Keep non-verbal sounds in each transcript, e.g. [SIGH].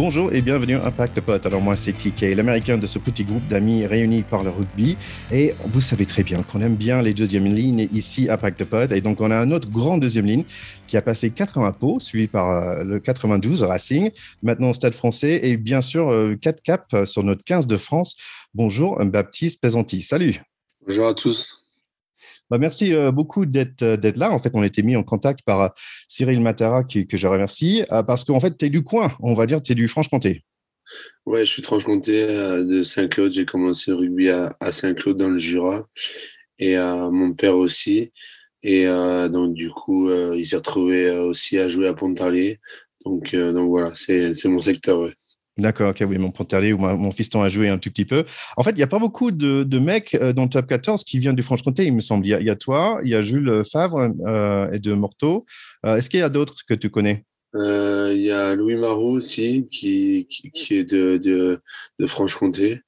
Bonjour et bienvenue à Impact Potes. Alors moi c'est TK, l'américain de ce petit groupe d'amis réunis par le rugby. Et vous savez très bien qu'on aime bien les deuxièmes lignes ici à Impact Potes. Et donc on a un autre grand deuxième ligne qui a passé 80 pots, suivi par euh, le 92 Racing, maintenant au Stade français et bien sûr 4 euh, caps sur notre 15 de France. Bonjour Baptiste Pesanti, salut. Bonjour à tous. Bah, merci euh, beaucoup euh, d'être là. En fait, on a été mis en contact par euh, Cyril Matara, qui, que je remercie, parce qu'en fait, tu es du coin, on va dire, tu es du Franche-Comté. Ouais, je suis Franche-Comté, de Saint-Claude. J'ai commencé le rugby à, Saint-Claude dans le Jura, et mon père aussi. Et donc, du coup, il s'est retrouvé aussi à jouer à Pontarlier. Donc, donc voilà, c'est mon secteur. D'accord, ok, oui, mon Pontarlier ou mon fiston a joué un tout petit peu. En fait, il n'y a pas beaucoup de, mecs euh, dans le top 14 qui viennent du Franche-Comté, il me semble. Il y, a, toi, il y a Jules Favre euh, et de Morteau. Euh, est-ce qu'il y a d'autres que tu connais? Il y a Louis Marot aussi, qui, est de, de, de Franche-Comté,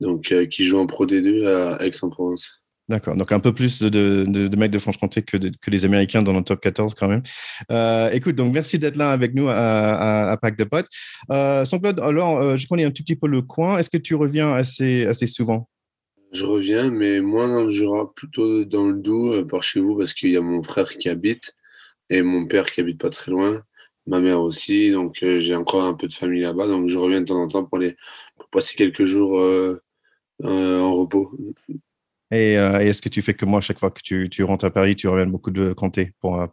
donc qui joue en Pro D2 à Aix-en-Provence. D'accord. Donc un peu plus de, mecs de Franche-Comté que, les Américains dans le top 14 quand même. Euh, écoute, donc merci d'être là avec nous à, à, Pack de Potes. Euh, Claude, alors euh, je connais un tout petit peu le coin. Est-ce que tu reviens assez, souvent? Je reviens, mais moins dans le plutôt dans le Doubs, euh, par chez vous, parce qu'il y a mon frère qui habite et mon père qui habite pas très loin, ma mère aussi. Donc j'ai encore un peu de famille là-bas. Donc je reviens de temps en temps pour, passer quelques jours en repos. Euh, et, est-ce que tu fais que moi, chaque fois que tu, tu rentres à Paris, tu ramènes beaucoup de comté pour euh,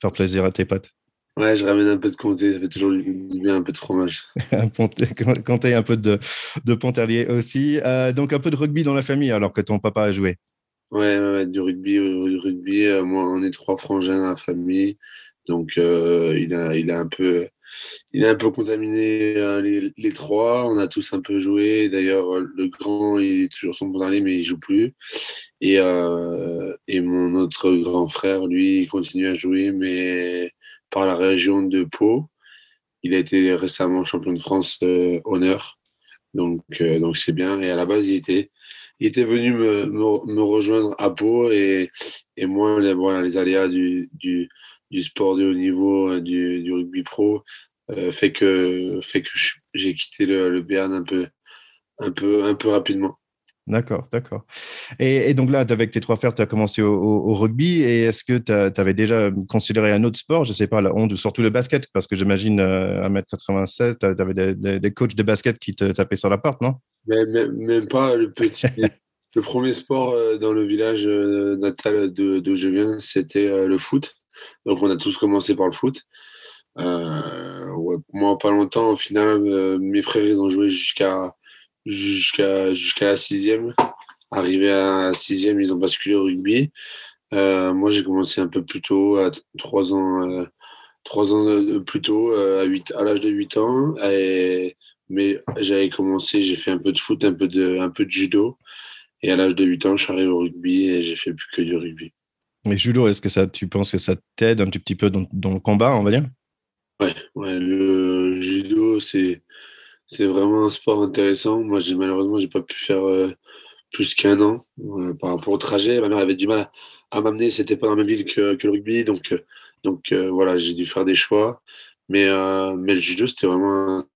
faire plaisir à tes potes? Ouais, je ramène un peu de comté, ça fait toujours bien un peu de fromage. [LAUGHS] [LAUGHS] comté, un peu de, de Pontarlier aussi. Euh, donc un peu de rugby dans la famille alors que ton papa a joué? Ouais, ouais, du rugby. Du rugby. moi, on est trois frangins dans la famille. Donc il, a, il a un peu il a un peu contaminé euh, les, trois. On a tous un peu joué. D'ailleurs, le grand, il est toujours son dernier, mais il joue plus. Et, euh, et mon autre grand frère, lui, il continue à jouer, mais par la région de Pau. Il a été récemment champion de France euh, honneur. Donc, donc c'est bien. Et à la base, il était, il était venu me, me, rejoindre à Pau. Et, et moi, les, voilà, les aléas du, du, du sport de haut niveau, du, du rugby pro, euh, fait que, fait que j'ai quitté le, le Béarn un peu, un, peu, un peu rapidement. D'accord, d'accord. Et, donc là, avec tes trois frères, tu as commencé au, rugby. Et est-ce que tu avais déjà considéré un autre sport? Je ne sais pas, la honte, ou surtout le basket Parce que j'imagine, euh, à 1m96, tu avais des, coachs de basket qui te tapaient sur la porte, non? Mais, Même pas. Le, petit, [LAUGHS] le premier sport euh, dans le village natal d'où je viens, c'était le foot. Donc on a tous commencé par le foot. Euh, moi, pas longtemps, au final, euh, mes frères, ils ont joué jusqu'à la sixième. Arrivé à la sixième, ils ont basculé au rugby. Euh, moi, j'ai commencé un peu plus tôt, à trois ans, trois ans plus tôt, à, 8, à l'âge de 8 ans. Mais j'avais commencé, j'ai fait un peu de foot, un peu de, un peu de judo. Et à l'âge de 8 ans, je suis arrivé au rugby et j'ai fait plus que du rugby. Mais judo, est-ce que ça, tu penses que ça t'aide un petit peu dans, le combat, on va dire? Ouais, ouais, le judo, c'est c'est vraiment un sport intéressant. Moi, j'ai malheureusement, j'ai pas pu faire euh, plus qu'un an euh, par rapport au trajet. Ma mère avait du mal à, m'amener. C'était pas dans la même ville que, que le rugby, donc euh, donc voilà, j'ai dû faire des choix. Mais mais le judo, c'était vraiment un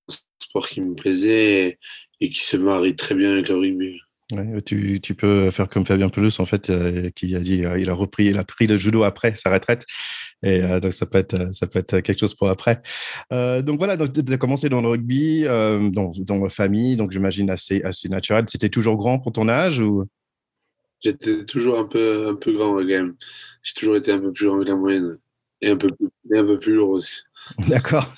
sport qui me plaisait et qui se marie très bien avec le rugby. Tu, peux faire comme Fabien Pelus, en fait, qui a dit il a repris, il a pris le judo après sa retraite. Et euh, donc, ça peut, être, ça peut être quelque chose pour après. Euh, donc, voilà, tu as commencé dans le rugby, euh, dans, dans la famille, donc j'imagine assez, assez naturel. C'était toujours grand pour ton âge ou? J'étais toujours un peu, un peu grand quand même. J'ai toujours été un peu plus grand que la moyenne et un peu plus, et un peu plus lourd aussi. [LAUGHS] D'accord.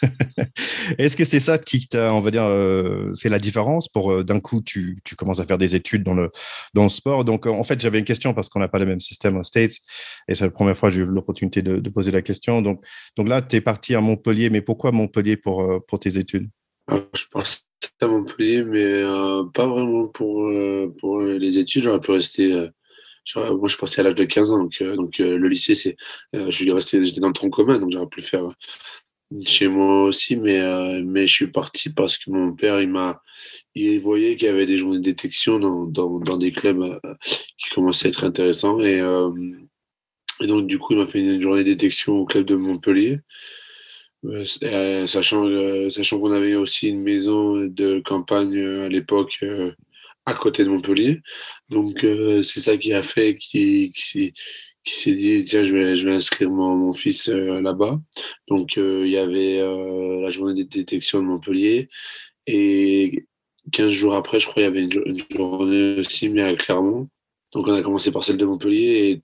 Est-ce que c'est ça qui t'a, on va dire, euh, fait la différence pour euh, d'un coup tu, tu, commences à faire des études dans le, dans le sport? Donc en fait, j'avais une question parce qu'on n'a pas le même système aux States et c'est la première fois que j'ai eu l'opportunité de, de, poser la question. Donc, donc là, tu es parti à Montpellier, mais pourquoi Montpellier pour, euh, pour tes études? Ah, Je partais à Montpellier, mais pas vraiment pour, pour les études. J'aurais pu rester. Moi, je suis parti à l'âge de 15 ans, donc, donc le lycée, c'est, je resté, j'étais dans le tronc commun, donc j'aurais pu faire chez moi aussi, mais, euh, mais je suis parti parce que mon père, il m'a, il voyait qu'il y avait des journées de détection dans, dans, dans des clubs euh, qui commençaient à être intéressants. Et, euh, et, donc, du coup, il m'a fait une journée de détection au club de Montpellier. sachant sachant qu'on avait aussi une maison de campagne à l'époque à côté de Montpellier. Donc, c'est ça qui a fait qui, s'est dit tiens je vais inscrire mon, fils euh, là-bas. Donc euh, il y avait euh, la journée de détection de Montpellier. Et 15 jours après je crois il y avait une, journée aussi mais à Clermont. Donc on a commencé par celle de Montpellier et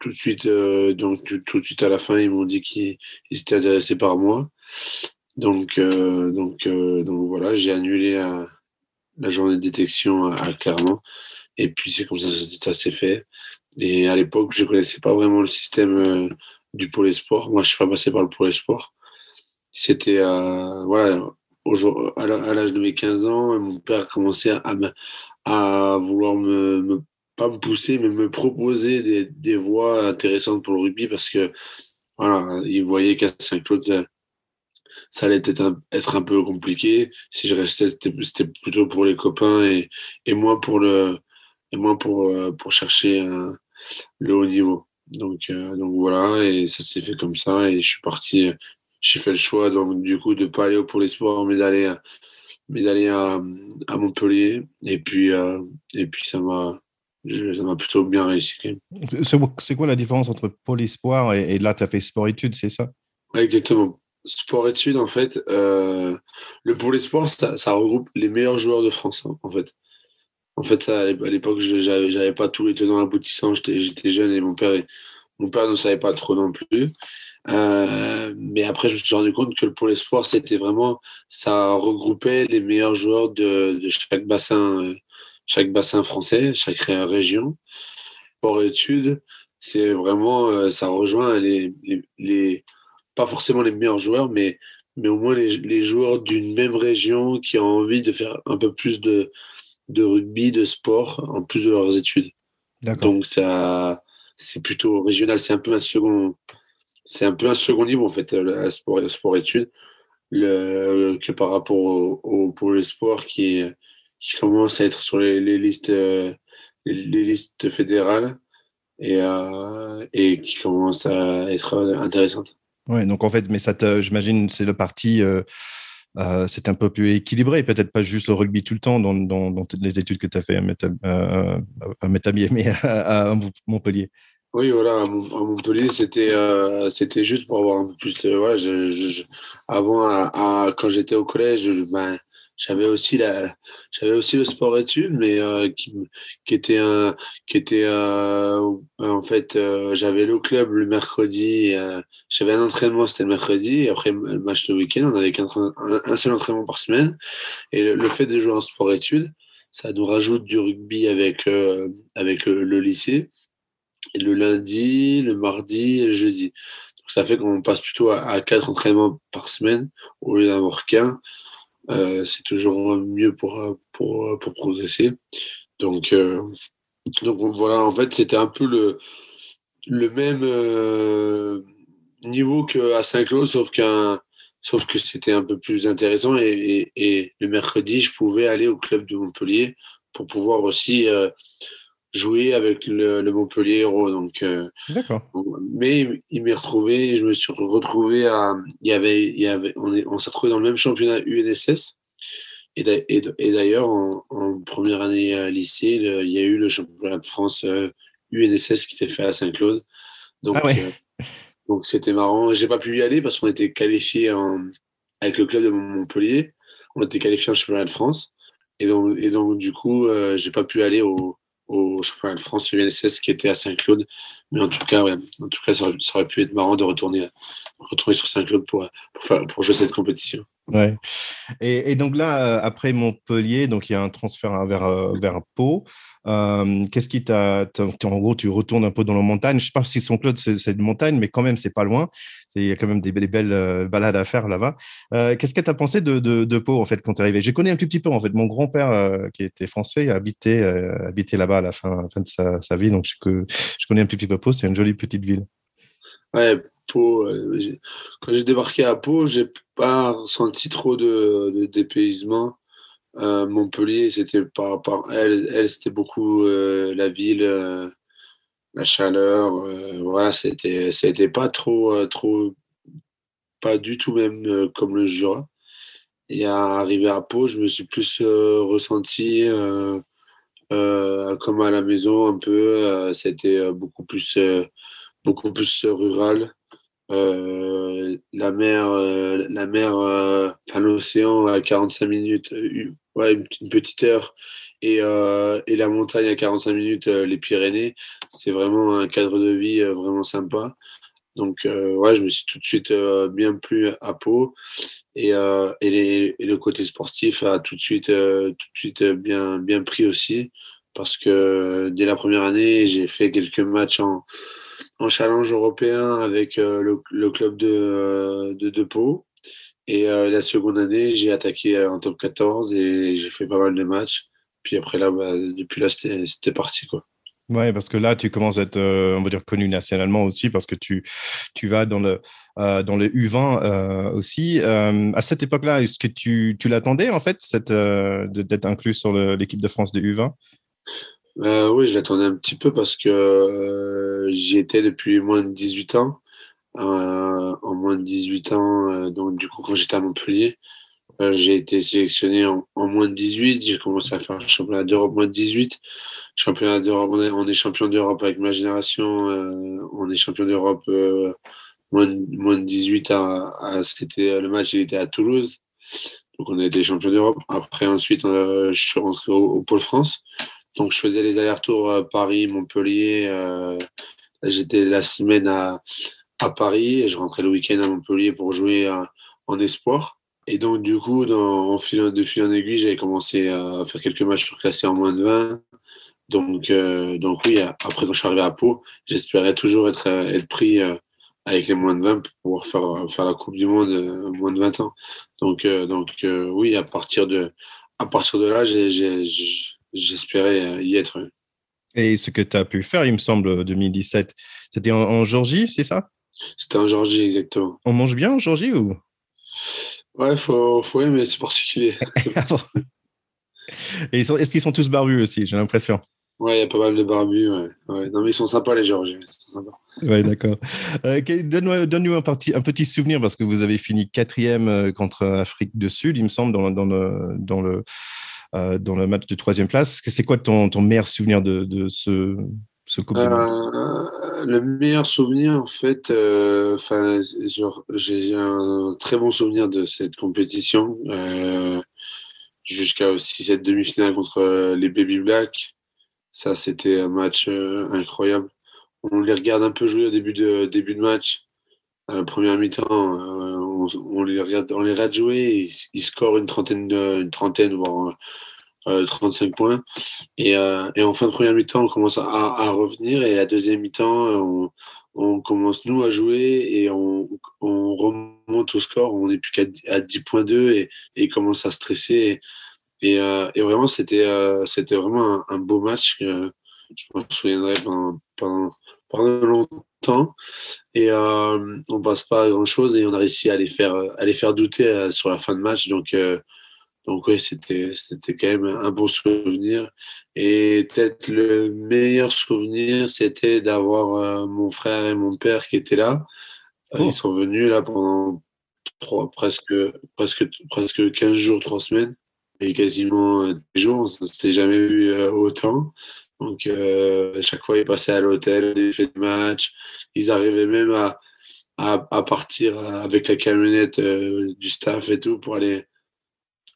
tout de suite donc tout, de suite à la fin ils m'ont dit qu'ils étaient intéressés par moi. Donc donc donc voilà j'ai annulé la, journée de détection à, à Clermont et puis c'est comme ça ça s'est fait et à l'époque, je ne connaissais pas vraiment le système euh, du pôle espoir. Moi, je suis pas passé par le pôle espoir. C'était, euh, voilà, à l'âge de mes 15 ans, mon père a commencé à, à vouloir me, me, pas me pousser, mais me proposer des, des voies intéressantes pour le rugby parce que, voilà, il voyait qu'à Saint-Claude, ça, allait être un, être un peu compliqué. Si je restais, c'était plutôt pour les copains et, et moins pour le, et moins pour, euh, pour chercher un, le haut niveau. Donc, euh, donc voilà, et ça s'est fait comme ça. Et je suis parti, j'ai fait le choix donc du coup de pas aller au Pôle Espoir, mais d'aller mais d'aller à, à, Montpellier. Et puis, euh, et puis ça m'a ça m'a plutôt bien réussi. C'est quoi la différence entre Pôle Espoir et, là, tu as fait sport-études, c'est ça? Exactement. Sport-études, en fait, euh, le Pôle Espoir, ça, ça, regroupe les meilleurs joueurs de France, hein, en fait. En fait, à l'époque, j'avais pas tous les tenants aboutissants. J'étais jeune et mon père, mon père ne savait pas trop non plus. Euh, mais après, je me suis rendu compte que le pôle espoir, c'était vraiment, ça regroupait les meilleurs joueurs de, chaque bassin, chaque bassin français, chaque région. Pour études, c'est vraiment, euh, ça rejoint les, pas forcément les meilleurs joueurs, mais, mais au moins les, les joueurs d'une même région qui ont envie de faire un peu plus de, de rugby, de sport, en plus de leurs études. Donc ça, c'est plutôt régional. C'est un peu un second, c'est un peu un second niveau en fait, le sport, le sport études, le, que par rapport au, au pour le sport qui, qui commence à être sur les, listes, les, listes fédérales et, euh, et qui commence à être intéressante. Ouais, donc en fait, mais ça j'imagine, c'est le parti. Euh, euh, c'est un peu plus équilibré, peut-être pas juste le rugby tout le temps dans, dans, les études que tu as fait à, euh, à, [LAUGHS] mais à, Montpellier. Oui, voilà, à Montpellier, c'était euh, c'était juste pour avoir un peu plus. voilà, avant, quand j'étais au collège, ben, j'avais aussi la j'avais aussi le sport études mais euh, qui, qui était un qui était euh, en fait euh, j'avais le club le mercredi j'avais un entraînement c'était le mercredi et après le match le week-end on avait un, seul entraînement par semaine. Et le, fait de jouer en sport études ça nous rajoute du rugby avec avec le, lycée le lundi le mardi et le jeudi. Donc ça fait qu'on passe plutôt à, à quatre entraînements par semaine au lieu d'avoir qu'un. euh, c'est toujours mieux pour, pour, pour progresser. Donc, euh, donc voilà, en fait, c'était un peu le, le même euh, niveau qu'à Saint-Claude, sauf sauf que c'était un peu plus intéressant et, le mercredi, je pouvais aller au club de Montpellier pour pouvoir aussi jouer avec le, Montpellier Héros. Donc, euh, D'accord. mais il m'est retrouvé, je me suis retrouvé à. Il y avait, il y avait, on on s'est retrouvé dans le même championnat UNSS. Et d'ailleurs, en, première année à lycée, il y a eu le championnat de France UNSS euh, qui s'est fait à Saint-Claude. Donc, ah euh, donc c'était marrant. J'ai pas pu y aller parce qu'on était qualifié avec le club de Montpellier. On était qualifié en championnat de France. Et donc, et donc du coup, j'ai pas pu aller au, au championnat de France UNSS qui était à Saint-Claude. Mais en tout cas, en tout cas ça, aurait, pu être marrant de retourner, retourner sur Saint-Claude pour, pour, jouer cette compétition. Ouais. Et, donc là, après Montpellier, donc il y a un transfert vers, euh, vers Pau. Euh, qu'est-ce qui t'a. En gros, tu retournes un peu dans la montagne? Je ne sais pas si son club, c'est une montagne, mais quand même, c'est pas loin. Il y a quand même des, belles euh, balades à faire là-bas. Euh, qu'est-ce que tu as pensé de, de, Pau, en fait, quand tu es arrivé? J'ai connu un petit peu, en fait. Mon grand-père, qui était français, a habité, habité là-bas à la fin, de sa, vie. Donc, je, connais un petit peu Pau. C'est une jolie petite ville. Ouais, Pau. quand j'ai débarqué à Pau, j'ai pas ressenti trop de, dépaysement. Euh, Montpellier, c'était par, par elle, elle c'était beaucoup euh, la ville, euh, la chaleur. voilà, c'était, c'était pas trop, trop, pas du tout même comme le Jura. Et à arriver à Pau, je me suis plus ressenti comme à la maison un peu. C'était beaucoup plus, beaucoup plus rural. la mer, la mer, l'océan à 45 minutes, ouais, une petite heure et, euh, et, la montagne à 45 minutes, euh, les Pyrénées, c'est vraiment un cadre de vie euh, vraiment sympa. Donc, ouais, je me suis tout de suite bien plu à Pau. Et, et, le côté sportif a tout de suite, tout de suite bien, bien pris aussi. Parce que dès la première année, j'ai fait quelques matchs en, en challenge européen avec le, le, club de, de, de Pau. Et la seconde année, j'ai attaqué en top 14 et j'ai fait pas mal de matchs. Puis après là, bah, depuis là, c'était parti. Quoi. Ouais, parce que là, tu commences à être, euh, on va dire, connu nationalement aussi, parce que tu, tu vas dans le, euh, dans le U20 euh, aussi. à cette époque-là, est-ce que tu, tu l'attendais, en fait, cette, d'être inclus sur l'équipe de France de U20 Oui, je l'attendais un petit peu parce que j'y étais depuis moins de 18 ans. en moins de 18 ans, donc du coup, quand j'étais à Montpellier, j'ai été sélectionné en, moins de 18. J'ai commencé à faire le championnat d'Europe moins de 18. Championnat d'Europe, on est, champion d'Europe avec ma génération. Euh, on est champion d'Europe euh, moins, moins, de 18 à, le match il était à Toulouse. Donc on a été champion d'Europe. Après ensuite je suis rentré au, Pôle France. Donc je faisais les allers-retours Paris, Montpellier. J'étais la semaine à, à Paris et je rentrais le week-end à Montpellier pour jouer en espoir. Et donc, du coup, dans, en fil, de fil en aiguille, j'avais commencé à faire quelques matchs surclassés en moins de 20. Donc, euh, donc oui, après, quand je suis arrivé à Pau, j'espérais toujours être, être pris euh, avec les moins de 20 pour pouvoir faire, faire la Coupe du Monde euh, moins de 20 ans. Donc, donc oui, à partir de, à partir de là, j'espérais y être. Et ce que tu as pu faire, il me semble, 2017, c'était en, en Georgie, c'est ça? C'était en Georgie, exactement. On mange bien en Georgie ou? Ouais, faut, faut aimer, c'est particulier. [LAUGHS] Et est-ce qu'ils sont tous barbus aussi J'ai l'impression? Ouais, il y a pas mal de barbus. Ouais. Non, mais ils sont sympas, les Georgiens. Ouais, d'accord. Euh, Donne-nous un, un, petit souvenir, parce que vous avez fini quatrième euh, contre Afrique du Sud, il me semble, dans, dans le, dans le, euh, dans le match de troisième place. C'est quoi ton, ton meilleur souvenir de, de ce, euh, le meilleur souvenir, en fait, euh, j'ai un très bon souvenir de cette compétition, euh, jusqu'à aussi cette demi-finale contre les Baby Black. Ça, c'était un match incroyable. On les regarde un peu jouer au début de, début de match. première mi-temps, on, les regarde, on les regarde jouer, ils, ils scorent une trentaine, une trentaine voire 35 euh, points. Et, euh, et, en fin de première mi-temps, on commence à, à, revenir. Et la deuxième mi-temps, on, commence, nous, à jouer et on, on remonte au score. On n'est plus qu'à 10.2 et, et commence à stresser. Et, euh, vraiment, c'était c'était vraiment un, beau match je me souviendrai pendant, pendant, longtemps. Et on passe pas à grand chose et on a réussi à les faire, à les faire douter sur la fin de match. Donc, donc oui, c'était, c'était quand même un bon souvenir. Et peut-être le meilleur souvenir, c'était d'avoir euh, mon frère et mon père qui étaient là. Euh, ils oh. sont venus là pendant trois, presque, presque, presque 15 jours, 3 semaines. Et quasiment euh, des jours, on ne s'était jamais vu autant. Donc à chaque fois, ils passaient à l'hôtel, ils faisaient des matchs. Ils arrivaient même à, à, à partir avec la camionnette du staff et tout pour aller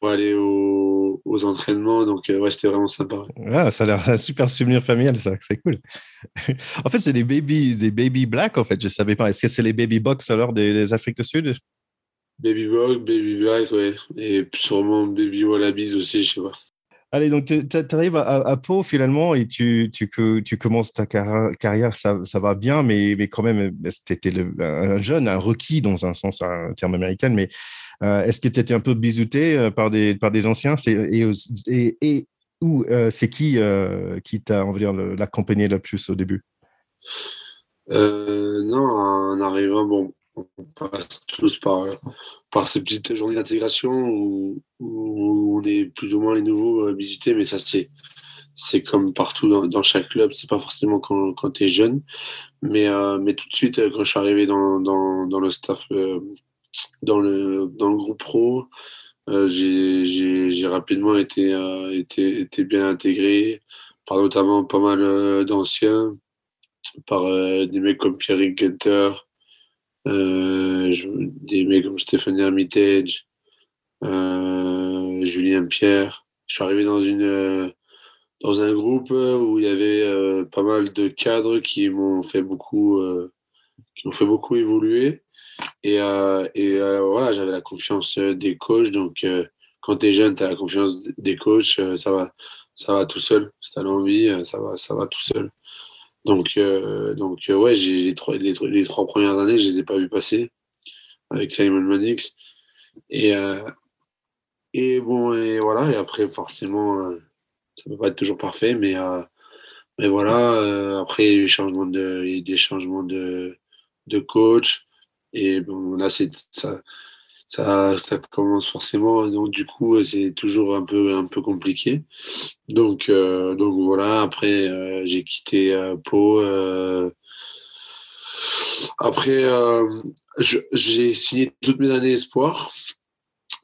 pour aller aux, entraînements. Donc, euh, ouais, c'était vraiment sympa. Ah, ça a l'air un super souvenir familial, ça. C'est cool. [LAUGHS] en fait, c'est des baby, des baby black, en fait. Je ne savais pas. Est-ce que c'est les baby box alors des, des Afriques du Sud? Baby box, baby black, ouais. Et sûrement baby wallabies aussi, je sais pas. Allez, donc tu arrives à, Pau finalement et tu, tu, tu commences ta carrière, ça, ça, va bien, mais, mais quand même, tu étais un jeune, un requis dans un sens, un terme américain, mais est-ce que tu étais un peu bisouté euh, par des, par des anciens? Et, et, et, ou euh, c'est qui qui t'a, l'accompagné le plus au début? Non, en arrivant, bon, on passe tous par, par ces petites journées d'intégration où, où, on est plus ou moins les nouveaux visités, mais ça c'est c'est comme partout dans, dans chaque club, c'est pas forcément quand, quand tu es jeune, mais, mais tout de suite quand je suis arrivé dans, dans, dans le staff dans le, dans le groupe pro. j'ai rapidement été, été, été, bien intégré par notamment pas mal d'anciens, par des mecs comme Pierre Gunter, des mecs comme Stéphanie Armitage, Julien Pierre. Je suis arrivé dans une dans un groupe euh, où il y avait euh, pas mal de cadres qui m'ont fait beaucoup, euh, qui m'ont fait beaucoup évoluer. Et, et voilà, j'avais la confiance des coachs. Donc, quand tu es jeune, tu as la confiance des coachs, ça va, ça va tout seul. Si tu as l'envie, ça va, ça va tout seul. Donc, donc ouais, les trois, les, trois premières années, je les ai pas vu passer avec Simon Mannix. Et, et bon, et voilà, et après, forcément, ça peut pas être toujours parfait, mais, euh, mais voilà. Euh, après, il y a eu des changements de, des de, de coach. Et là, c'est ça, ça, commence forcément. Donc, du coup, c'est toujours un peu, un peu compliqué. Donc, euh, donc voilà. Après, j'ai quitté Pau. après, j'ai signé toutes mes années espoir.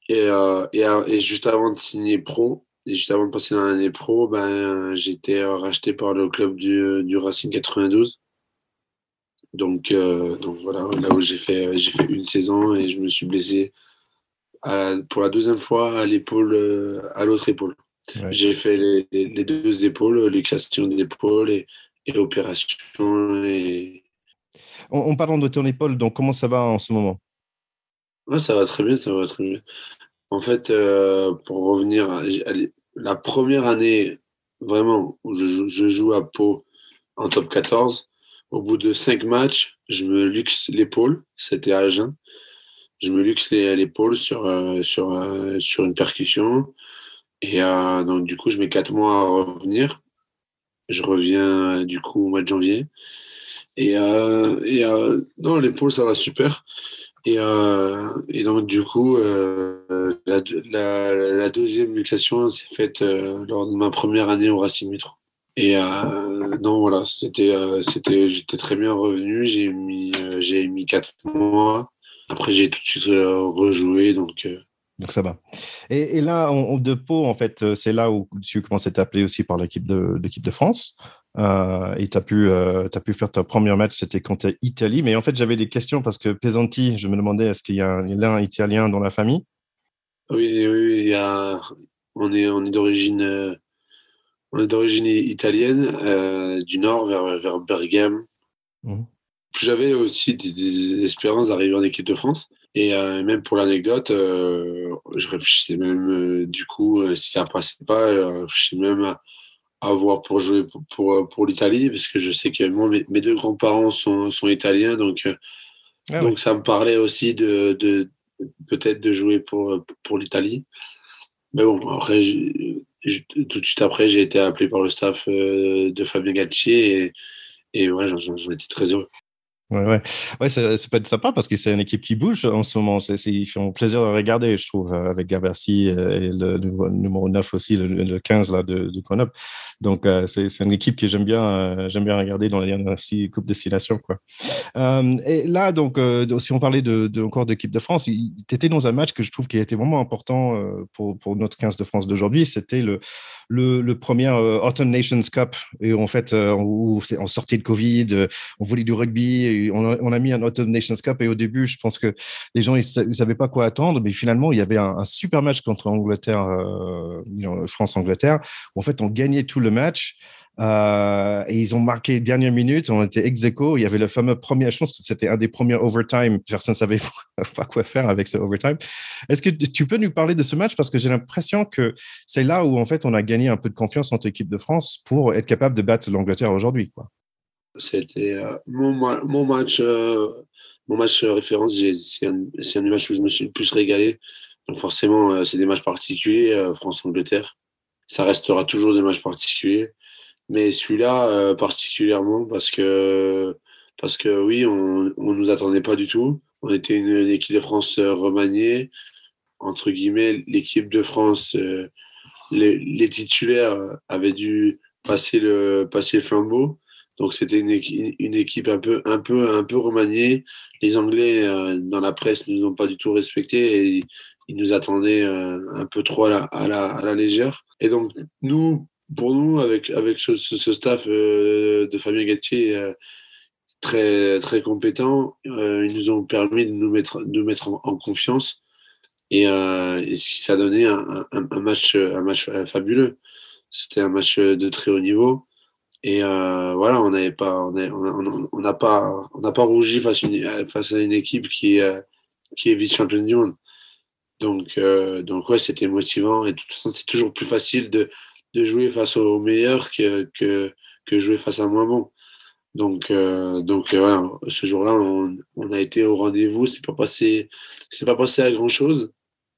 Et, et, et, juste avant de signer pro, et juste avant de passer dans l'année pro, ben, été racheté par le club du, du Racing 92. Donc, euh, donc voilà, là où j'ai fait, j'ai fait une saison et je me suis blessé pour la deuxième fois à l'épaule, euh, à l'autre épaule. J'ai fait les, les, deux épaules, l'extraction d'épaule et, et l'opération. Et... En, en, parlant de ton épaule, donc comment ça va en ce moment? Ouais, Ça va très bien, ça va très bien. En fait, euh, pour revenir, la première année vraiment où je joue, à Pau en top 14, au bout de cinq matchs, je me luxe l'épaule, c'était à Agen. Je me luxe l'épaule sur, euh, sur, euh, sur une percussion. Et donc, du coup, je mets quatre mois à revenir. Je reviens du coup au mois de janvier. Et, non, l'épaule, ça va super. Et, euh, donc, du coup, euh, la, deuxième luxation s'est faite euh, lors de ma première année au Racing Métro. Et euh, non, voilà, c'était, euh, c'était, j'étais très bien revenu. J'ai mis, euh, j'ai mis quatre mois. Après, j'ai tout de suite rejoué. Donc, donc ça va. Et, et là, en, de Pau, en fait, c'est là où tu commences à t'appeler aussi par l'équipe de, l'équipe de France. Et tu as, pu, as pu faire ton premier match, c'était contre l'Italie. Mais en fait, j'avais des questions parce que Pesanti, je me demandais est-ce qu'il y a un, Italien dans la famille? Oui, oui, il y a, on est, on est d'origine on est d'origine italienne, euh, du nord vers, vers Bergame. Mmh. J'avais aussi des, des espérances d'arriver en équipe de France. Et euh, même pour l'anecdote, euh, je réfléchissais même, du coup, si ça passait pas, je réfléchissais même à, avoir pour jouer pour, pour, pour l'Italie, parce que je sais que moi, mes, mes deux grands-parents sont, sont, italiens, donc, ah donc ça me parlait aussi de, de peut-être de jouer pour, pour l'Italie. Mais bon, après, tout de suite après, j'ai été appelé par le staff euh, de Fabien Galtier et, et ouais, j'en étais très heureux. Ouais, ouais. ouais ça, peut être sympa parce que c'est une équipe qui bouge en ce moment. C'est, ils font plaisir de regarder, je trouve, avec Gaversi euh, et le, numéro 9 aussi, le, 15 là, de, de. Donc, euh, c'est, une équipe que j'aime bien, euh, bien regarder dans les six Coupes Destination. Quoi. et là, donc, si on parlait de, encore d'équipe de France, tu étais dans un match que je trouve qui a été vraiment important pour, pour notre 15 de France d'aujourd'hui. C'était le, le, le premier Autumn Nations Cup. Et en fait, en sortie de Covid, on voulait du rugby on a, mis un Autumn Nations Cup et au début, je pense que les gens ils, ne savaient pas quoi attendre, mais finalement, il y avait un, super match contre Angleterre, euh, France-Angleterre, où en fait on gagnait tout le match. Euh, et ils ont marqué dernière minute, on était ex aequo. Il y avait le fameux premier, je pense que c'était un des premiers overtime. Personne ne savait [LAUGHS] pas quoi faire avec ce overtime. Est-ce que tu peux nous parler de ce match? Parce que j'ai l'impression que c'est là où en fait on a gagné un peu de confiance entre l'équipe de France pour être capable de battre l'Angleterre aujourd'hui. C'était euh, mon, match, euh, mon match référence. C'est un, un, match où je me suis le plus régalé. Donc forcément, euh, c'est des matchs particuliers, France-Angleterre. Ça restera toujours des matchs particuliers. Mais celui-là, particulièrement, parce que, parce que oui, on ne nous attendait pas du tout. On était une, équipe de France remaniée. Entre guillemets, l'équipe de France, les, les, titulaires avaient dû passer le, passer le flambeau. Donc c'était une, équipe un peu, un peu, un peu remaniée. Les Anglais dans la presse ne nous ont pas du tout respectés et ils nous attendaient un peu trop à la, légère. Et donc nous, pour nous, avec, avec ce, staff de Fabien Galtier très, très compétents. Euh, ils nous ont permis de nous mettre, de mettre en, confiance. Et, euh, ça donnait un, un, match, un match fabuleux. C'était un match de très haut niveau. Et euh, voilà, on n'avait pas, on n'a on, pas, on n'a pas rougi face, une, face à une équipe qui, qui est vice-championne du monde. Donc, donc ouais, c'était motivant. Et de toute façon, c'est toujours plus facile de, de jouer face aux meilleurs que, que, que jouer face à moins bon. Donc, euh, donc euh, voilà, ce jour-là, on, on, a été au rendez-vous. C'est pas passé, c'est pas passé à grand chose.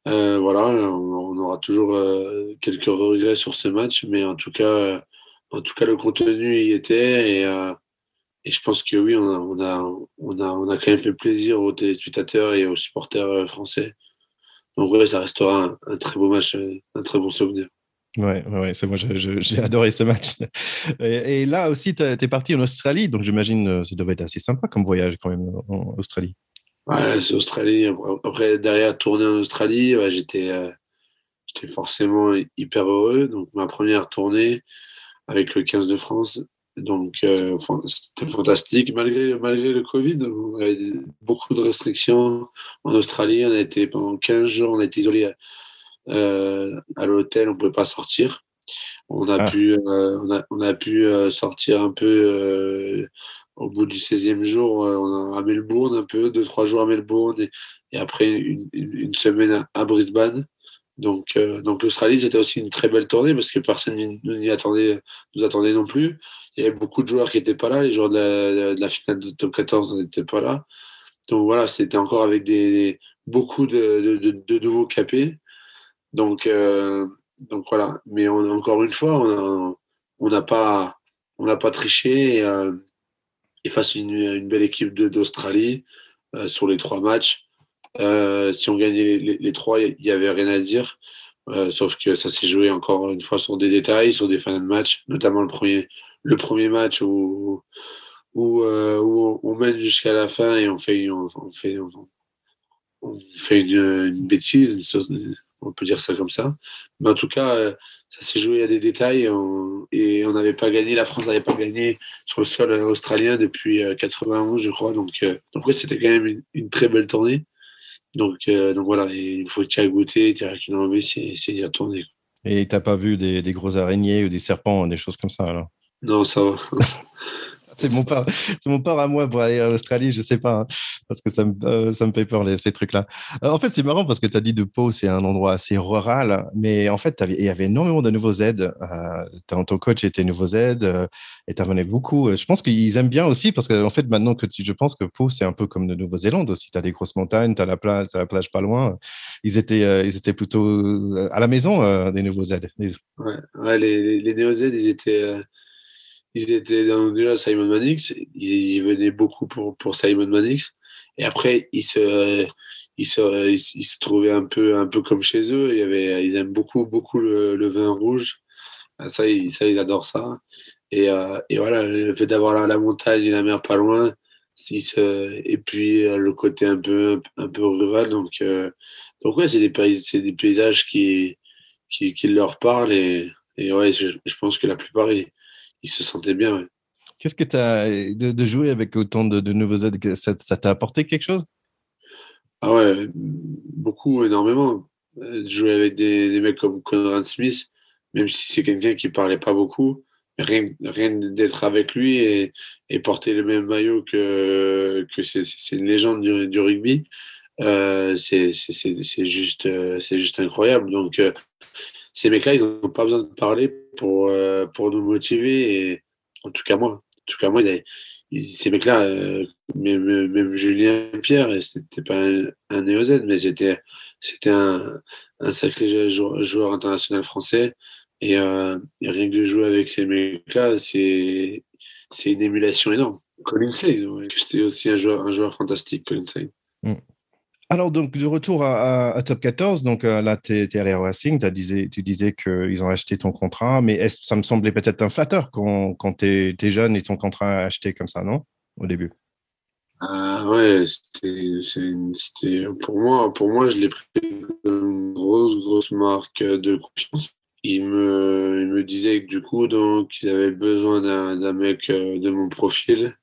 Euh, voilà, on, aura toujours euh, quelques regrets sur ce match, mais en tout cas, en tout cas, le contenu y était et, euh, et je pense que oui, on a, on a, on a, on a quand même fait plaisir aux téléspectateurs et aux supporters français. Donc ouais, ça restera un, un très beau match, un très bon souvenir. Ouais, ouais, c'est moi, j'ai adoré ce match. Et, là aussi, tu es parti en Australie, donc j'imagine que ça devait être assez sympa comme voyage quand même en Australie. Ouais, c'est Australie. Après, derrière, tourner en Australie, j'étais euh, j'étais forcément hyper heureux. Donc, ma première tournée avec le 15 de France, donc euh, c'était fantastique. Malgré, malgré le Covid, on avait beaucoup de restrictions en Australie. On a été pendant 15 jours, on a été isolés euh, à l'hôtel, on pouvait pas sortir. On a ah. pu, euh, on a, on a pu sortir un peu au bout du 16e jour on a, à Melbourne, un peu, deux, trois jours à Melbourne et, et après une, une, semaine à, Brisbane. Donc, donc l'Australie, c'était aussi une très belle tournée parce que personne ne nous attendait, nous attendait non plus. Il y avait beaucoup de joueurs qui n'étaient pas là. Les joueurs de la, finale de top 14 n'étaient pas là. Donc voilà, c'était encore avec des, beaucoup de, nouveaux capés. Donc, euh, voilà. Mais encore une fois, on n'a pas, triché. Et, euh, face à une, belle équipe d'Australie euh, sur les trois matchs, si on gagnait les, trois, il n'y avait rien à dire. sauf que ça s'est joué encore une fois sur des détails, sur des fins de match, notamment le premier, match où, où, on mène jusqu'à la fin et on fait, une, bêtise, on peut dire ça comme ça. Mais en tout cas, euh, ça s'est joué à des détails et on n'avait pas gagné, la France n'avait pas gagné sur le sol australien depuis 91, euh, je crois. Donc, euh, donc c'était quand même une, très belle tournée. Donc, donc voilà, il faut y goûter, dire qu'il envie, c'est d'y retourner. Et tu n'as pas vu des, des gros araignées ou des serpents, des choses comme ça alors? Non, ça va. [LAUGHS] c'est mon c'est mon à moi pour aller en Australie, je sais pas, hein, parce que ça me, euh, ça me fait peur ces trucs-là. Euh, en fait, c'est marrant parce que tu as dit de Pau, c'est un endroit assez rural, mais en fait, il y avait énormément de nouveaux aides. Euh, ton coach était nouveaux aides euh, et tu amené beaucoup. Je pense qu'ils aiment bien aussi parce qu'en en fait, maintenant que tu, je pense que Pau, c'est un peu comme de Nouvelle-Zélande aussi. Tu as des grosses montagnes, tu as la plage, as la plage pas loin. Ils étaient, ils étaient plutôt à la maison des nouveaux aides. Ouais, ouais les, les, les aides, ils étaient ils étaient dans, déjà Simon Mannix, ils, venaient beaucoup pour, pour Simon Mannix. Et après, ils se, ils se, ils, se trouvaient un peu, un peu comme chez eux. Il y ils aiment beaucoup, beaucoup le, vin rouge. Ah, ça ils, ça, ils adorent ça. Et, euh, et voilà, le fait d'avoir la, la, montagne et la mer pas loin, et puis euh, le côté un peu, un peu rural. Donc, euh, donc ouais, c'est des, paysages, des paysages qui, qui, qui leur parlent. Et, et ouais, je, je pense que la plupart, il se sentait bien. Qu'est-ce que tu as de, jouer avec autant de, nouveaux aides Ça t'a apporté quelque chose? Ah ouais, beaucoup, énormément. De jouer avec des, mecs comme Conrad Smith, même si c'est quelqu'un qui parlait pas beaucoup, rien, rien d'être avec lui et, porter le même maillot que, que c'est une légende du, rugby, euh, c'est juste, euh, juste incroyable. Donc, euh, ces mecs-là, ils n'ont pas besoin de parler pour, euh, pour nous motiver. Et, en tout cas, moi, en tout cas, moi ces mecs-là, euh, même, même, Julien Pierre, c'était pas un, un néo-Z, mais c'était un, sacré joueur, international français. Et, euh, rien que de jouer avec ces mecs-là, c'est une émulation énorme. Colin Say, c'était aussi un joueur, un joueur fantastique, Colin Say. Mm. Alors, donc, de retour à, Top 14, donc euh, là, tu es, à Racing, tu disais, tu disais qu'ils ont acheté ton contrat, mais ça me semblait peut-être un flatteur quand, quand tu es, jeune et ton contrat acheté comme ça, non Au début? Ah ouais, c'était pour moi, pour moi, je l'ai pris comme une grosse, grosse marque de confiance. Il me, il me disait que du coup, donc, ils avaient besoin d'un mec euh, de mon profil.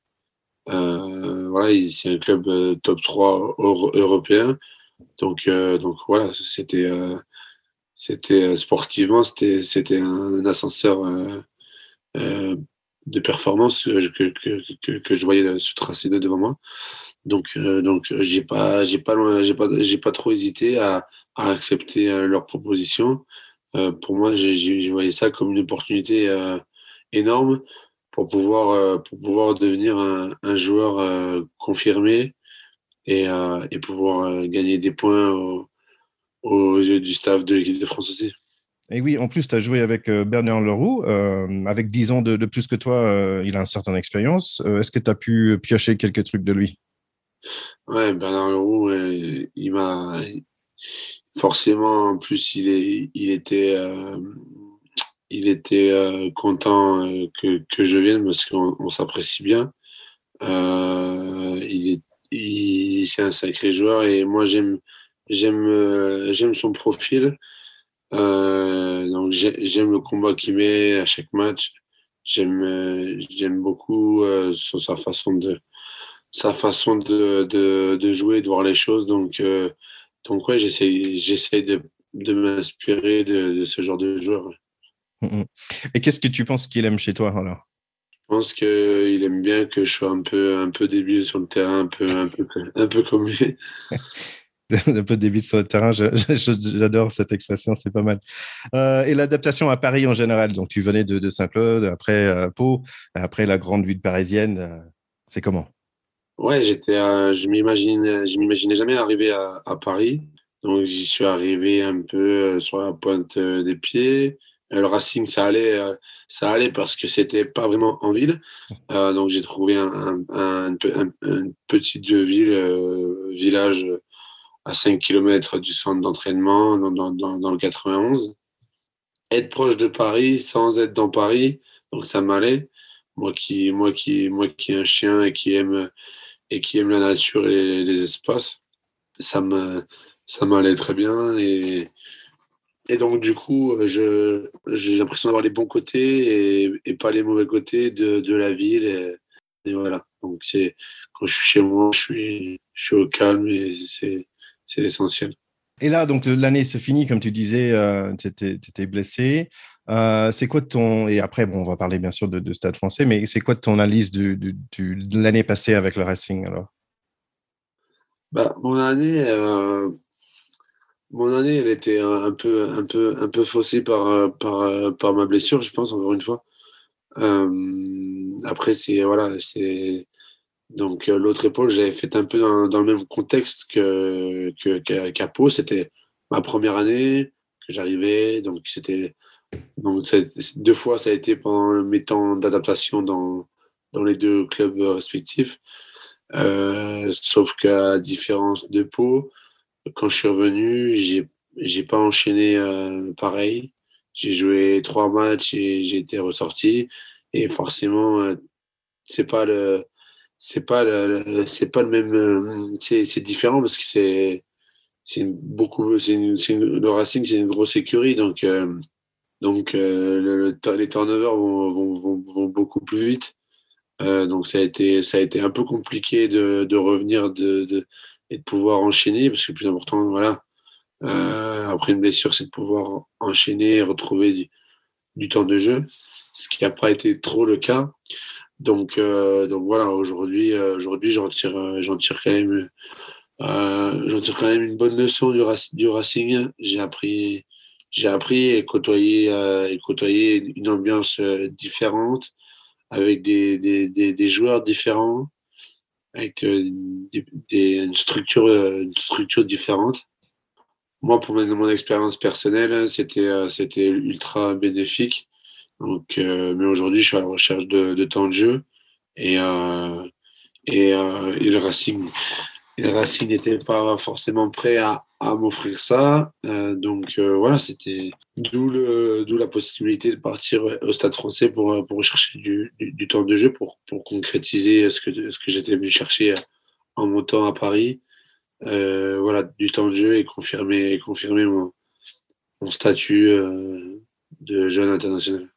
Euh, voilà, c'est un club euh, top 3 européen. Donc, donc voilà, c'était c'était sportivement, c'était un, ascenseur de performance que, que, que, je voyais se tracer de devant moi. Donc, donc j'ai pas, pas pas, pas trop hésité à, à accepter leur proposition. pour moi, je voyais ça comme une opportunité énorme pour pouvoir, pour pouvoir devenir un, un joueur confirmé et, et pouvoir gagner des points aux yeux du staff de l'équipe de France aussi. Et oui, en plus, tu as joué avec euh, Bernard Leroux. Euh, avec 10 ans de, plus que toi, euh, il a une certaine expérience. Est-ce que tu as pu piocher quelques trucs de lui? Ouais, Bernard Leroux, il m'a. Forcément, en plus, il, est, il était, il était content que, que, je vienne parce qu'on s'apprécie bien. il est, c'est un sacré joueur et moi, j'aime, j'aime, j'aime son profil. Euh, donc j'aime le combat qu'il met à chaque match. J'aime euh, j'aime beaucoup euh, sa façon de sa façon de, de, de, jouer, de voir les choses. Donc donc ouais, j'essaie j'essaie de, de m'inspirer de, ce genre de joueur. Mm, mm. Et qu'est-ce que tu penses qu'il aime chez toi alors? Je pense qu'il aime bien que je sois un peu un peu débile sur le terrain, un peu un peu un peu comme lui. [LAUGHS] un peu débit sur le terrain. J'adore cette expression, c'est pas mal. Euh, et l'adaptation à Paris en général. Donc, tu venais de, Saint-Claude, après euh, Pau, après la grande ville parisienne. Euh, c'est comment? Ouais, j'étais, je m'imagine, je m'imaginais jamais arriver à, Paris. Donc, j'y suis arrivé un peu sur la pointe des pieds. Le Racing, ça allait, ça allait parce que c'était pas vraiment en ville. donc, j'ai trouvé un, un, une petite ville, village à 5 km du centre d'entraînement dans, le 91. Être proche de Paris sans être dans Paris, donc ça m'allait. Moi qui, moi qui, moi qui un chien et qui aime, et qui aime la nature et les, espaces, ça me, ça m'allait très bien et, et donc du coup, je, j'ai l'impression d'avoir les bons côtés et, et, pas les mauvais côtés de, de la ville. Et, et voilà. Donc c'est quand je suis chez moi, je suis, je suis au calme et c'est c'est essentiel. Et là, donc l'année se finit, comme tu disais, euh, tu étais, blessé. Euh, c'est quoi ton. Et après, bon, on va parler bien sûr de, Stade français, mais c'est quoi ton analyse du, de l'année passée avec le Racing alors? Bah, Mon année. Euh, mon année, elle était un peu, un peu, un peu faussée par, par, par ma blessure, je pense, encore une fois. après, c'est voilà, c'est donc euh, l'autre épaule, j'avais fait un peu dans, dans, le même contexte que qu'à Pau. C'était ma première année que j'arrivais, donc c'était donc deux fois ça a été pendant mes temps d'adaptation dans dans les deux clubs respectifs. Euh, sauf qu'à différence de Pau, quand je suis revenu, j'ai j'ai pas enchaîné euh, pareil. J'ai joué trois matchs et j'ai été ressorti. Et forcément, euh, c'est pas le c'est pas le, c'est pas le même euh, c'est, c'est différent parce que c'est c'est beaucoup c'est, le Racing c'est une grosse écurie donc euh, donc le, les turnovers vont, vont, beaucoup plus vite donc ça a été ça a été un peu compliqué de, de revenir de, et de pouvoir enchaîner parce que le plus important voilà après une blessure c'est de pouvoir enchaîner et retrouver du, temps de jeu ce qui n'a pas été trop le cas donc, euh, donc voilà, aujourd'hui, euh, aujourd'hui, j'en tire, euh, tire quand même, j'en tire quand même une bonne leçon du, du Racing. J'ai appris, j'ai appris et côtoyé, et côtoyé une ambiance différente, avec des, des, des, joueurs différents, avec des, une structure, une structure différente. Moi, pour mon, expérience personnelle, c'était, c'était ultra bénéfique. Donc, euh, mais aujourd'hui, je suis à la recherche de, temps de jeu et, euh, et, euh, et, le Racing, le Racing n'était pas forcément prêt à, m'offrir ça. Euh, donc euh, voilà, c'était d'où la possibilité de partir au Stade français pour, pour rechercher du, temps de jeu, pour, pour concrétiser ce que, j'étais venu chercher en montant à Paris. voilà, du temps de jeu et confirmer, confirmer mon statut de jeune international.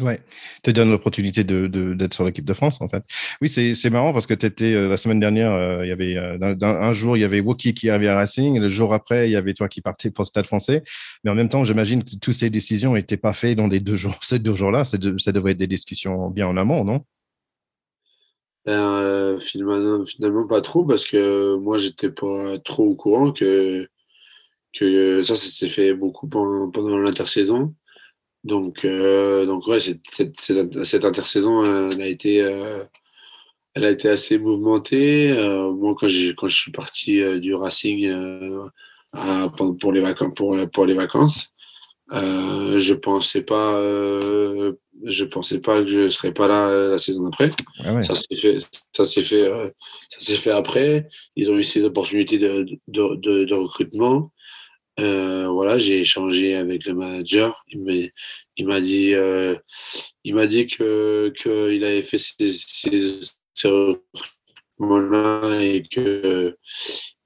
Ouais, te donne l'opportunité de, d'être sur l'équipe de France, en fait. Oui, c'est marrant parce que tu euh, la semaine dernière, euh, il y avait euh, un, jour, il y avait Wookie qui arrivait à Racing, le jour après, il y avait toi qui partais pour le Stade français. Mais en même temps, j'imagine que toutes ces décisions n'étaient pas faites dans les deux jours, [LAUGHS] ces deux jours-là. Ça, devrait être des discussions bien en amont, non? Ben, finalement, finalement, pas trop parce que moi, j'étais pas trop au courant que, que ça, s'était fait beaucoup pendant, pendant l'intersaison. Donc, euh, donc ouais, cette, cette, cette, intersaison, elle a été, euh, elle a été assez mouvementée. Euh, moi, quand, quand je suis parti du Racing à, pour, les vacances, pour, pour les vacances, je pensais pas, je pensais pas que je serais pas là la saison d'après. Ah ça s'est fait, ça s'est fait, ça s'est fait après. Ils ont eu ces opportunités de, de, de, de recrutement. Euh, voilà, j'ai échangé avec le manager. Il m'a dit, euh, il m'a dit que qu'il avait fait ces, ces, recrutements-là et que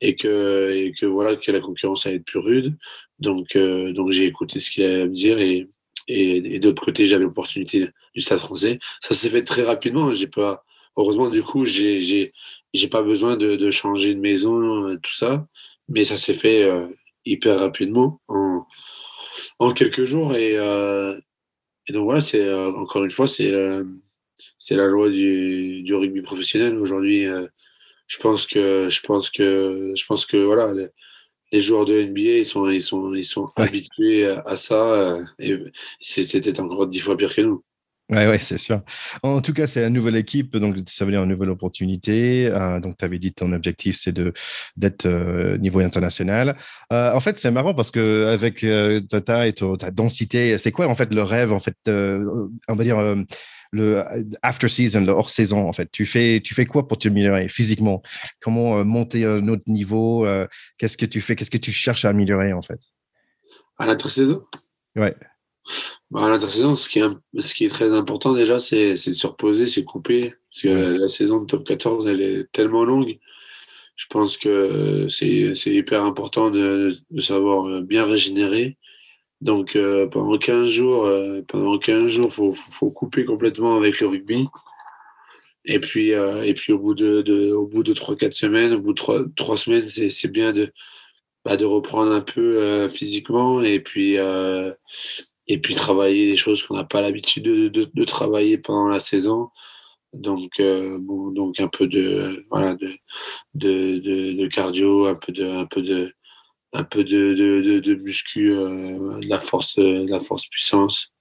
et que et que voilà que la concurrence allait être plus rude. Donc euh, donc j'ai écouté ce qu'il allait me dire et et, d'autre côté j'avais l'opportunité du Stade Français. Ça s'est fait très rapidement. J'ai pas heureusement du coup j'ai j'ai pas besoin de changer de maison tout ça, mais ça s'est fait hyper rapidement en, en quelques jours. Et, euh, et donc voilà, c'est euh, encore une fois, c'est c'est la loi du, du rugby professionnel. Aujourd'hui, euh, je pense que je pense que je pense que voilà. Les, joueurs de NBA, ils sont, ils sont, ils sont habitués à, ça et c'était encore dix fois pire que nous. Oui, ouais, c'est sûr. En tout cas, c'est une nouvelle équipe, donc ça veut dire une nouvelle opportunité. Euh, donc, tu avais dit ton objectif, c'est de d'être euh, niveau international. Euh, en fait, c'est marrant parce que avec ta taille, ta densité, c'est quoi en fait le rêve en fait, on va dire le after season, le hors saison en fait? Tu fais, tu fais quoi pour t'améliorer physiquement? Comment monter un autre niveau? Qu'est-ce que tu fais? Qu'est-ce que tu cherches à améliorer en fait? À l'inter-saison Ouais. Bah, à l'intersaison, ce qui, est, ce qui est très important déjà, c'est de se reposer, c'est couper. Parce que la, saison de top 14, elle est tellement longue. Je pense que c'est hyper important de, de, savoir euh, bien régénérer. Donc euh, pendant 15 jours, euh, pendant 15 jours, faut, faut, couper complètement avec le rugby. Et puis, et puis au bout de, de au bout de 3-4 semaines, au bout de 3, semaines, c'est bien de, bah, de reprendre un peu physiquement et puis et puis travailler des choses qu'on n'a pas l'habitude de, travailler pendant la saison. Donc, euh, bon, donc un peu de, cardio, un peu de, un peu de, un peu de, muscu, euh, de la force, de la force puissance,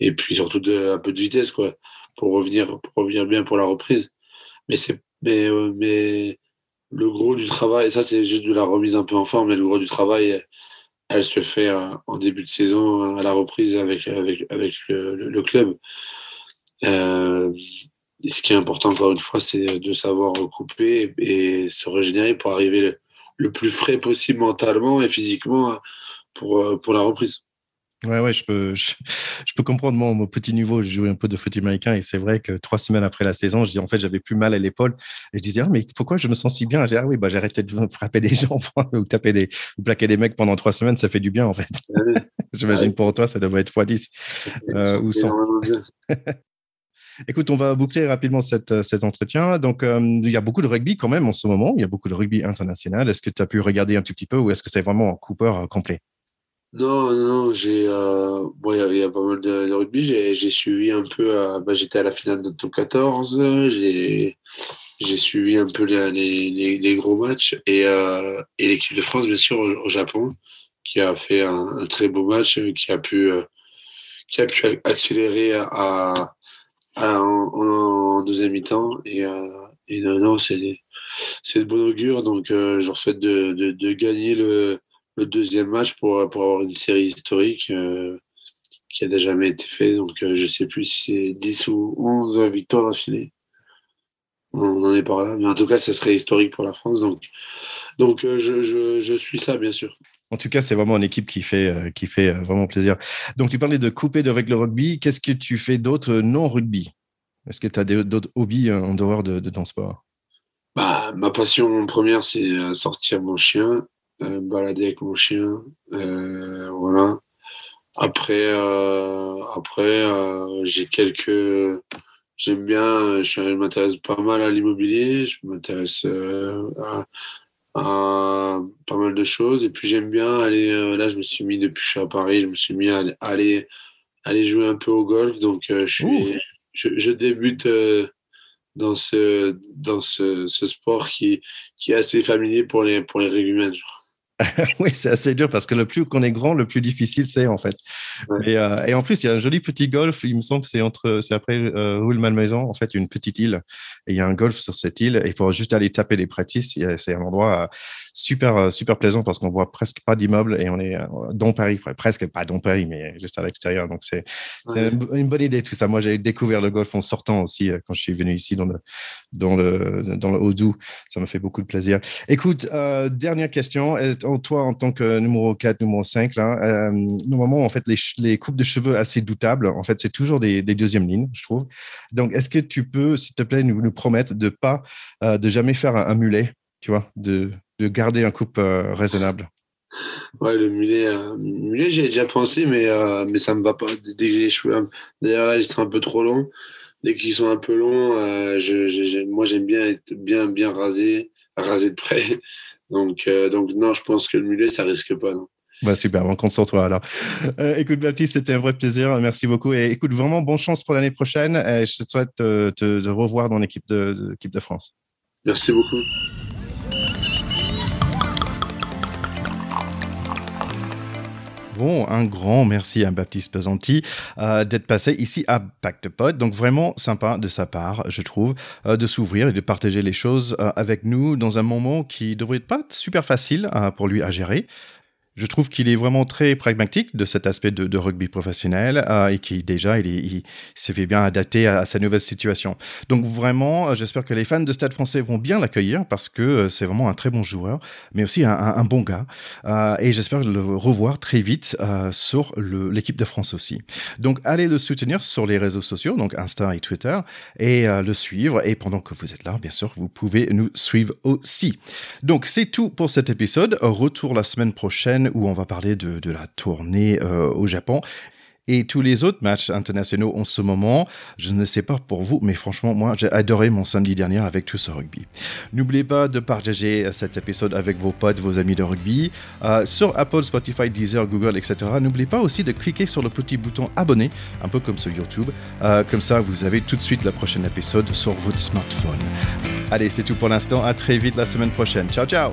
et puis surtout un peu de vitesse, quoi, pour revenir, revenir bien pour la reprise. Mais c'est, mais, euh, mais le gros du travail, ça c'est juste de la remise un peu en forme, mais le gros du travail, elle se fait euh, en début de saison à la reprise avec, avec, le, club. Euh, ce qui est important, encore une fois, c'est de savoir couper et, se régénérer pour arriver le, plus frais possible mentalement et physiquement pour, euh, pour la reprise. Ouais, ouais, je peux, [LAUGHS] je, peux comprendre. Moi, mon petit niveau, j'ai joué un peu de foot américain et c'est vrai que trois semaines après la saison, je dis en fait, j'avais plus mal à l'épaule et je disais, ah, mais pourquoi je me sens si bien? Dis, ah oui, bah, j'ai arrêté de [LAUGHS] frapper des gens [LAUGHS] ou taper des, ou plaquer des mecs pendant trois semaines, ça fait du bien en fait. J'imagine pour toi, ça devrait être x10 euh, ou 100. Écoute, on va boucler rapidement cette, cet entretien. Donc, euh, il y a beaucoup de rugby quand même en ce moment. Il y a beaucoup de rugby international. Est-ce que tu as pu regarder un tout petit peu ou est-ce que c'est vraiment un Cooper euh, complet? Non, non, j'ai. Euh, bon, il y, a pas mal de, rugby. J'ai suivi un peu. bah, J'étais à la finale de top 14. J'ai suivi un peu les, les, les gros matchs. Et, euh, et l'équipe de France, bien sûr, au, Japon, qui a fait un, très beau match, qui a pu, euh, qui a pu accélérer à, à en, deuxième mi-temps. Et, euh, et non, non c'est de bon augure. Donc, je leur souhaite de, de, de gagner le le deuxième match pour, pour avoir une série historique euh, qui a déjà jamais été fait. Donc, euh, je ne sais plus si c'est 10 ou 11 victoires d'affilée. on en est par là. Mais en tout cas, ça serait historique pour la France. Donc, donc je, je, je suis ça, bien sûr. En tout cas, c'est vraiment une équipe qui fait, qui fait vraiment plaisir. Donc, tu parlais de couper avec le rugby. Qu'est-ce que tu fais d'autre non rugby Est-ce que tu as d'autres hobbies en dehors de, de ton sport? Bah, Ma passion première, c'est sortir mon chien, balader avec mon chien. voilà. Après, euh, après euh, j'ai quelques. J'aime bien, je, m'intéresse pas mal à l'immobilier, je m'intéresse euh, à, pas mal de choses. Et puis j'aime bien aller. là, je me suis mis, depuis que je suis à Paris, je me suis mis à aller, aller jouer un peu au golf. Donc, je, suis, je, débute dans ce, dans ce, ce, sport qui, qui est assez familier pour les, pour les régumènes. [LAUGHS] oui, c'est assez dur parce que le plus qu'on est grand, le plus difficile c'est en fait. Euh, et en plus, il y a un joli petit golf. Il me semble que c'est entre, c'est après euh, Malmaison, en fait, une petite île. Et il y a un golf sur cette île. Et pour juste aller taper des pratiques, c'est un endroit euh, super, euh, super plaisant parce qu'on voit presque pas d'immeubles et on est dans Paris, presque pas dans Paris, mais juste à l'extérieur. Donc c'est une bonne idée tout ça. Moi, j'ai découvert le golf en sortant aussi quand je suis venu ici dans le dans le dans le Haut-Doubs. Ça me fait beaucoup de plaisir. Écoute, dernière question toi, en tant que numéro 4, numéro 5, là, euh, normalement, en fait, les, coupes de cheveux assez doutables, en fait, c'est toujours des, deuxièmes lignes, je trouve. Donc, est-ce que tu peux, s'il te plaît, nous, promettre de pas, euh, de jamais faire un, mulet, tu vois, de, de garder un coupe euh, raisonnable? Ouais, le mulet, mulet j'ai déjà pensé, mais, mais ça me va pas. Dès que j'ai les cheveux, d'ailleurs là, ils sont un peu trop longs. Dès qu'ils sont un peu longs, je, moi j'aime bien être bien, bien rasé, rasé de près. Donc, euh, donc non, je pense que le mulet, ça risque pas. Non. Bah super, on compte sur toi alors. Euh, écoute Baptiste, c'était un vrai plaisir, merci beaucoup. Et écoute, vraiment bonne chance pour l'année prochaine. Et je te souhaite de te revoir dans l'équipe de, de, de France. Merci beaucoup. Bon, un grand merci à Baptiste Pesanti euh, d'être passé ici à Pacte Pod. Donc vraiment sympa de sa part, je trouve, euh, de s'ouvrir et de partager les choses euh, avec nous dans un moment qui devrait pas être super facile pour lui à gérer. Je trouve qu'il est vraiment très pragmatique de cet aspect de, rugby professionnel euh, et qui déjà il, s'est fait bien adapter à, sa nouvelle situation. Donc vraiment, euh, j'espère que les fans de Stade Français vont bien l'accueillir parce que euh, c'est vraiment un très bon joueur, mais aussi un, bon gars. et j'espère le revoir très vite sur l'équipe de France aussi. Donc allez le soutenir sur les réseaux sociaux, donc Insta et Twitter, et le suivre. Et pendant que vous êtes là, bien sûr, vous pouvez nous suivre aussi. Donc c'est tout pour cet épisode. Retour la semaine prochaine où on va parler de, la tournée euh, au Japon et tous les autres matchs internationaux en ce moment. Je ne sais pas pour vous, mais franchement, moi, j'ai adoré mon samedi dernier avec tout ce rugby. N'oubliez pas de partager cet épisode avec vos potes, vos amis de rugby, euh, sur Apple, Spotify, Deezer, Google, etc. N'oubliez pas aussi de cliquer sur le petit bouton abonner, un peu comme sur YouTube. Euh, comme ça, vous avez tout de suite le prochain épisode sur votre smartphone. Allez, c'est tout pour l'instant. À très vite la semaine prochaine. Ciao, ciao